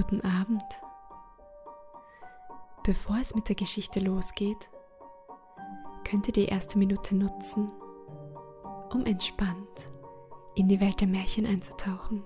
Guten Abend. Bevor es mit der Geschichte losgeht, könnt ihr die erste Minute nutzen, um entspannt in die Welt der Märchen einzutauchen.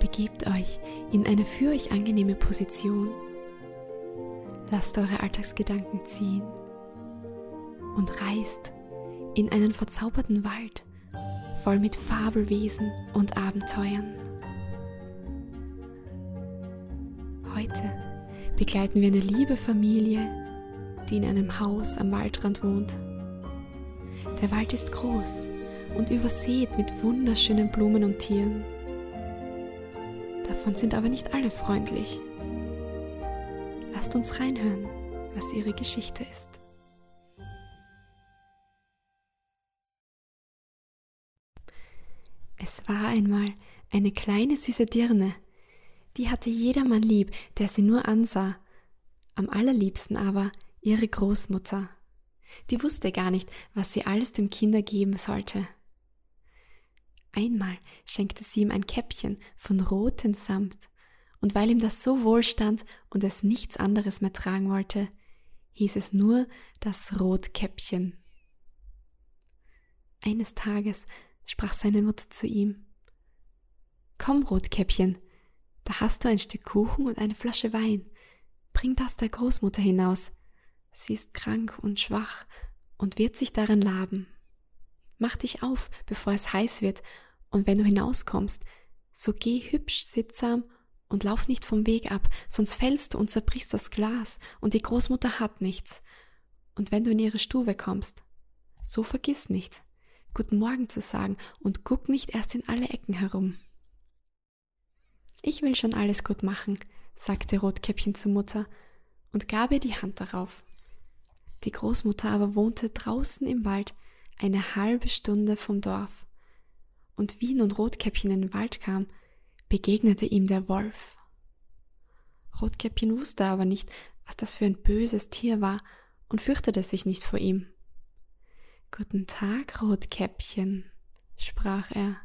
Begebt euch in eine für euch angenehme Position, lasst eure Alltagsgedanken ziehen und reist in einen verzauberten Wald voll mit Fabelwesen und Abenteuern. Heute begleiten wir eine liebe Familie, die in einem Haus am Waldrand wohnt. Der Wald ist groß und übersät mit wunderschönen Blumen und Tieren. Davon sind aber nicht alle freundlich. Lasst uns reinhören, was ihre Geschichte ist. Es war einmal eine kleine süße Dirne, die hatte jedermann lieb, der sie nur ansah. Am allerliebsten aber ihre Großmutter. Die wusste gar nicht, was sie alles dem Kinder geben sollte. Einmal schenkte sie ihm ein Käppchen von rotem Samt, und weil ihm das so wohl stand und es nichts anderes mehr tragen wollte, hieß es nur das Rotkäppchen. Eines Tages sprach seine Mutter zu ihm Komm, Rotkäppchen, da hast du ein Stück Kuchen und eine Flasche Wein. Bring das der Großmutter hinaus. Sie ist krank und schwach und wird sich daran laben. Mach dich auf, bevor es heiß wird, und wenn du hinauskommst, so geh hübsch sittsam und lauf nicht vom Weg ab, sonst fällst du und zerbrichst das Glas, und die Großmutter hat nichts. Und wenn du in ihre Stube kommst, so vergiss nicht, guten Morgen zu sagen und guck nicht erst in alle Ecken herum. Ich will schon alles gut machen, sagte Rotkäppchen zur Mutter und gab ihr die Hand darauf. Die Großmutter aber wohnte draußen im Wald eine halbe Stunde vom Dorf. Und wie nun Rotkäppchen in den Wald kam, begegnete ihm der Wolf. Rotkäppchen wusste aber nicht, was das für ein böses Tier war und fürchtete sich nicht vor ihm. Guten Tag, Rotkäppchen, sprach er.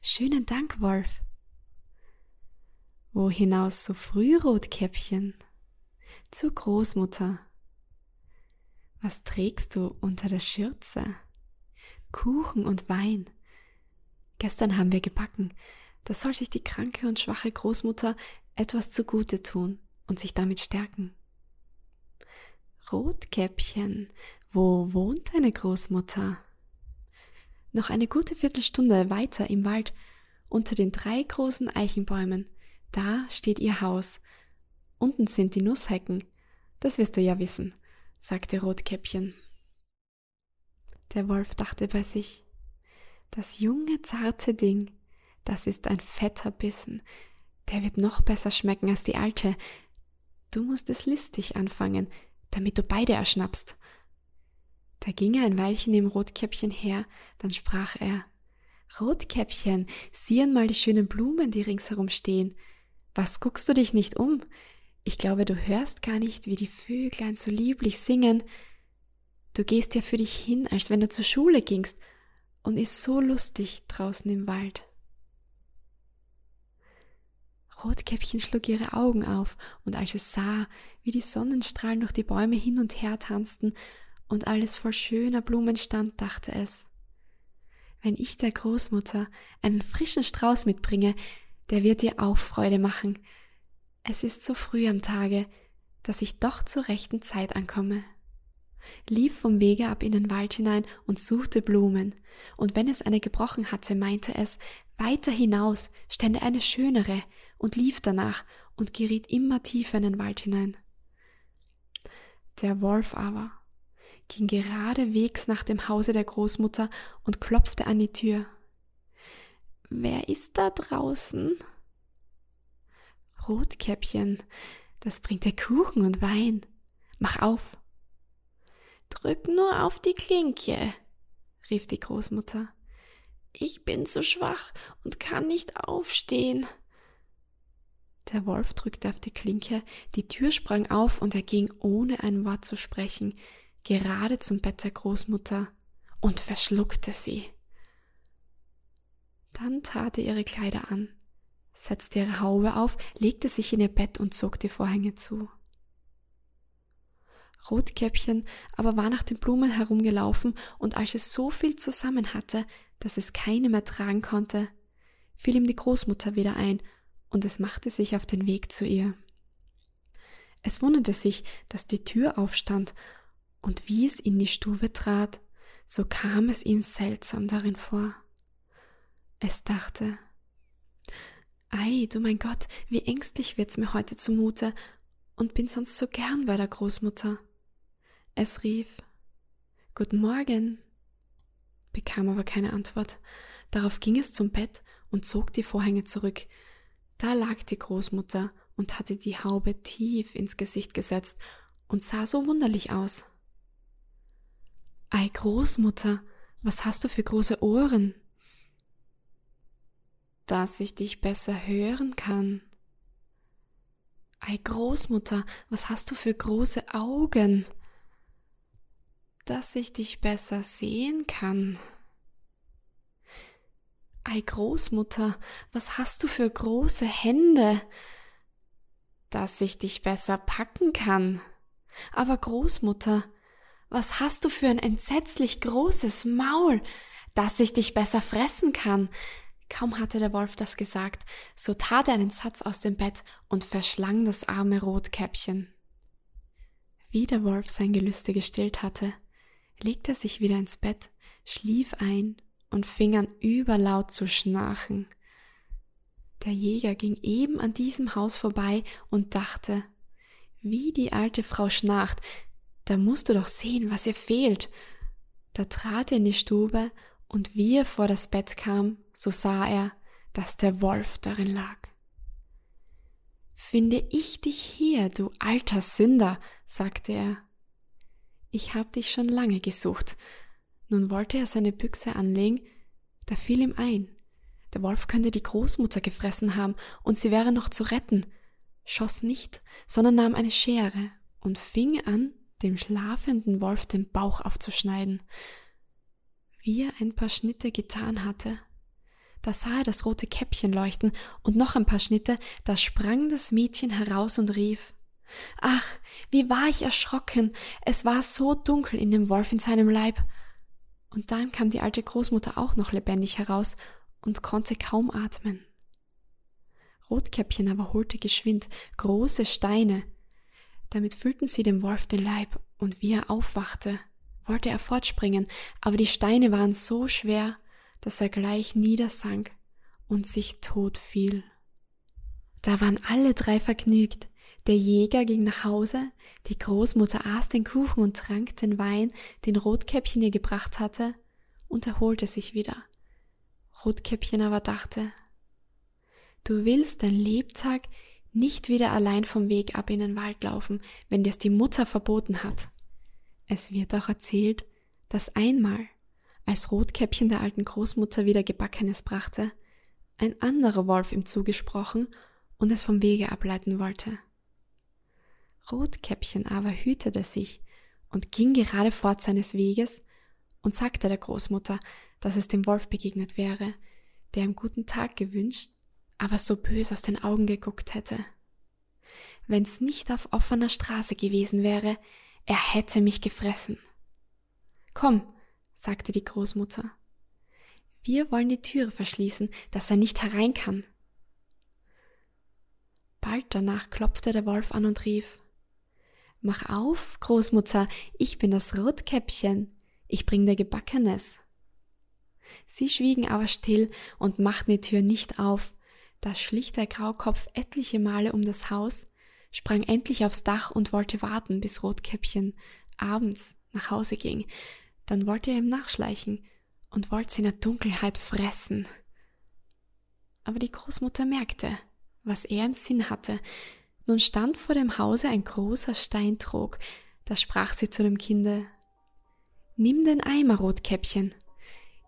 Schönen Dank, Wolf, wo hinaus so früh, Rotkäppchen? Zur Großmutter. Was trägst du unter der Schürze? Kuchen und Wein. Gestern haben wir gebacken. Da soll sich die kranke und schwache Großmutter etwas zugute tun und sich damit stärken. Rotkäppchen, wo wohnt deine Großmutter? Noch eine gute Viertelstunde weiter im Wald, unter den drei großen Eichenbäumen, da steht ihr Haus. Unten sind die Nusshecken. Das wirst du ja wissen, sagte Rotkäppchen. Der Wolf dachte bei sich, das junge, zarte Ding, das ist ein fetter Bissen, der wird noch besser schmecken als die alte. Du musst es listig anfangen, damit du beide erschnappst. Da ging er ein Weilchen neben Rotkäppchen her, dann sprach er Rotkäppchen, sieh einmal die schönen Blumen, die ringsherum stehen. Was guckst du dich nicht um? Ich glaube, du hörst gar nicht, wie die Vöglein so lieblich singen. Du gehst ja für dich hin, als wenn du zur Schule gingst, und ist so lustig draußen im Wald. Rotkäppchen schlug ihre Augen auf, und als es sah, wie die Sonnenstrahlen durch die Bäume hin und her tanzten und alles voll schöner Blumen stand, dachte es, wenn ich der Großmutter einen frischen Strauß mitbringe, der wird dir auch Freude machen. Es ist so früh am Tage, dass ich doch zur rechten Zeit ankomme. Lief vom Wege ab in den Wald hinein und suchte Blumen, und wenn es eine gebrochen hatte, meinte es, weiter hinaus stände eine schönere, und lief danach und geriet immer tiefer in den Wald hinein. Der Wolf aber ging geradewegs nach dem Hause der Großmutter und klopfte an die Tür. Wer ist da draußen? Rotkäppchen, das bringt dir Kuchen und Wein. Mach auf. Drück nur auf die Klinke, rief die Großmutter. Ich bin zu schwach und kann nicht aufstehen. Der Wolf drückte auf die Klinke, die Tür sprang auf und er ging, ohne ein Wort zu sprechen, gerade zum Bett der Großmutter und verschluckte sie. Dann tat er ihre Kleider an, setzte ihre Haube auf, legte sich in ihr Bett und zog die Vorhänge zu. Rotkäppchen aber war nach den Blumen herumgelaufen, und als es so viel zusammen hatte, dass es keine mehr tragen konnte, fiel ihm die Großmutter wieder ein, und es machte sich auf den Weg zu ihr. Es wunderte sich, dass die Tür aufstand, und wie es in die Stube trat, so kam es ihm seltsam darin vor. Es dachte, Ei, du mein Gott, wie ängstlich wird's mir heute zumute, und bin sonst so gern bei der Großmutter. Es rief Guten Morgen, bekam aber keine Antwort. Darauf ging es zum Bett und zog die Vorhänge zurück. Da lag die Großmutter und hatte die Haube tief ins Gesicht gesetzt und sah so wunderlich aus. Ei, Großmutter, was hast du für große Ohren? Dass ich dich besser hören kann. Ei, Großmutter, was hast du für große Augen? dass ich dich besser sehen kann. Ei Großmutter, was hast du für große Hände, dass ich dich besser packen kann. Aber Großmutter, was hast du für ein entsetzlich großes Maul, dass ich dich besser fressen kann. Kaum hatte der Wolf das gesagt, so tat er einen Satz aus dem Bett und verschlang das arme Rotkäppchen. Wie der Wolf sein Gelüste gestillt hatte, legte er sich wieder ins Bett, schlief ein und fing an überlaut zu schnarchen. Der Jäger ging eben an diesem Haus vorbei und dachte, wie die alte Frau schnarcht, da musst du doch sehen, was ihr fehlt. Da trat er in die Stube, und wie er vor das Bett kam, so sah er, dass der Wolf darin lag. Finde ich dich hier, du alter Sünder, sagte er ich hab dich schon lange gesucht. Nun wollte er seine Büchse anlegen, da fiel ihm ein. Der Wolf könnte die Großmutter gefressen haben und sie wäre noch zu retten, schoss nicht, sondern nahm eine Schere und fing an, dem schlafenden Wolf den Bauch aufzuschneiden. Wie er ein paar Schnitte getan hatte, da sah er das rote Käppchen leuchten und noch ein paar Schnitte, da sprang das Mädchen heraus und rief Ach, wie war ich erschrocken. Es war so dunkel in dem Wolf in seinem Leib. Und dann kam die alte Großmutter auch noch lebendig heraus und konnte kaum atmen. Rotkäppchen aber holte geschwind große Steine. Damit füllten sie dem Wolf den Leib, und wie er aufwachte, wollte er fortspringen, aber die Steine waren so schwer, dass er gleich niedersank und sich tot fiel. Da waren alle drei vergnügt, der Jäger ging nach Hause, die Großmutter aß den Kuchen und trank den Wein, den Rotkäppchen ihr gebracht hatte, und erholte sich wieder. Rotkäppchen aber dachte, du willst dein Lebtag nicht wieder allein vom Weg ab in den Wald laufen, wenn dir's die Mutter verboten hat. Es wird auch erzählt, dass einmal, als Rotkäppchen der alten Großmutter wieder Gebackenes brachte, ein anderer Wolf ihm zugesprochen und es vom Wege ableiten wollte. Rotkäppchen aber hütete sich und ging gerade fort seines Weges und sagte der Großmutter, dass es dem Wolf begegnet wäre, der ihm guten Tag gewünscht, aber so bös aus den Augen geguckt hätte. Wenn's nicht auf offener Straße gewesen wäre, er hätte mich gefressen. Komm, sagte die Großmutter. Wir wollen die Türe verschließen, dass er nicht herein kann. Bald danach klopfte der Wolf an und rief Mach auf, Großmutter, ich bin das Rotkäppchen. Ich bring dir Gebackenes. Sie schwiegen aber still und machten die Tür nicht auf. Da schlich der Graukopf etliche Male um das Haus, sprang endlich aufs Dach und wollte warten, bis Rotkäppchen abends nach Hause ging. Dann wollte er ihm nachschleichen und wollte sie in der Dunkelheit fressen. Aber die Großmutter merkte, was er im Sinn hatte. Nun stand vor dem Hause ein großer Steintrog, da sprach sie zu dem Kinde Nimm den Eimer, Rotkäppchen.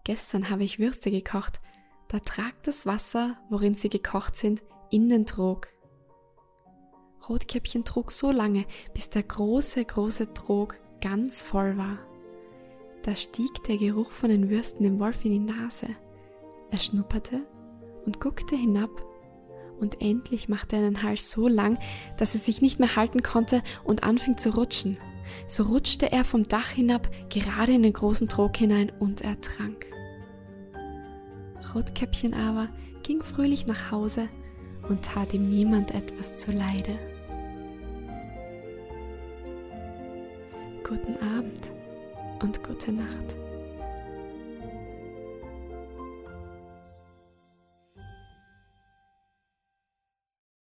Gestern habe ich Würste gekocht, da trag das Wasser, worin sie gekocht sind, in den Trog. Rotkäppchen trug so lange, bis der große, große Trog ganz voll war. Da stieg der Geruch von den Würsten dem Wolf in die Nase. Er schnupperte und guckte hinab und endlich machte er einen Hals so lang, dass er sich nicht mehr halten konnte und anfing zu rutschen. So rutschte er vom Dach hinab gerade in den großen Trog hinein und ertrank. Rotkäppchen aber ging fröhlich nach Hause und tat ihm niemand etwas zuleide. Guten Abend und gute Nacht.